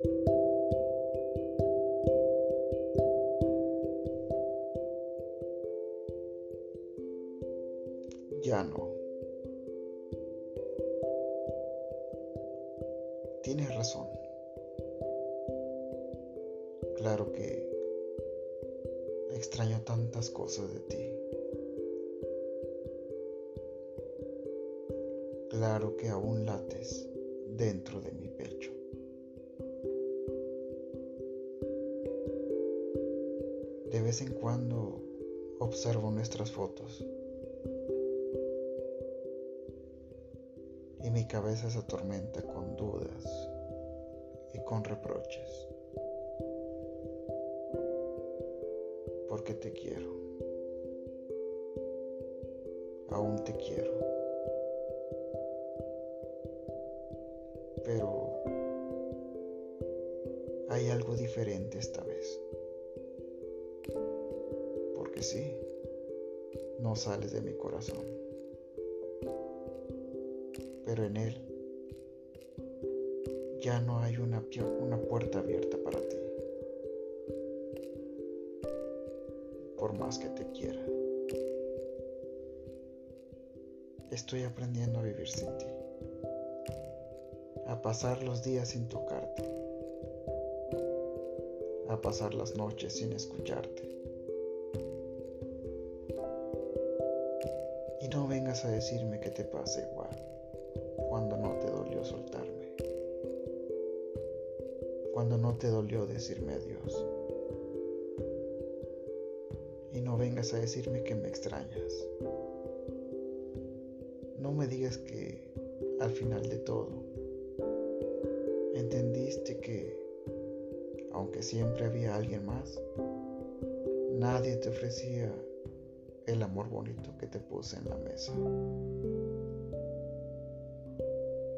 Ya no. Tienes razón. Claro que extraño tantas cosas de ti. Claro que aún lates dentro de mi pecho. De vez en cuando observo nuestras fotos y mi cabeza se atormenta con dudas y con reproches. Porque te quiero. Aún te quiero. Pero hay algo diferente esta vez. Sí, no sales de mi corazón. Pero en él ya no hay una, una puerta abierta para ti, por más que te quiera. Estoy aprendiendo a vivir sin ti, a pasar los días sin tocarte, a pasar las noches sin escucharte. Y no vengas a decirme que te pasa igual cuando no te dolió soltarme, cuando no te dolió decirme adiós. Y no vengas a decirme que me extrañas. No me digas que al final de todo entendiste que, aunque siempre había alguien más, nadie te ofrecía el amor bonito que te puse en la mesa.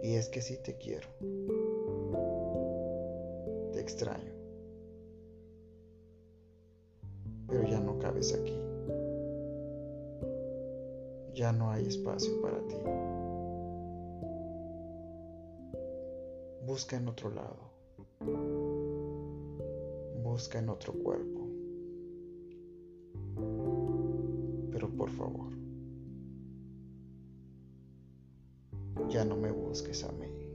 Y es que sí te quiero. Te extraño. Pero ya no cabes aquí. Ya no hay espacio para ti. Busca en otro lado. Busca en otro cuerpo. Por favor. ya no me busques a mí.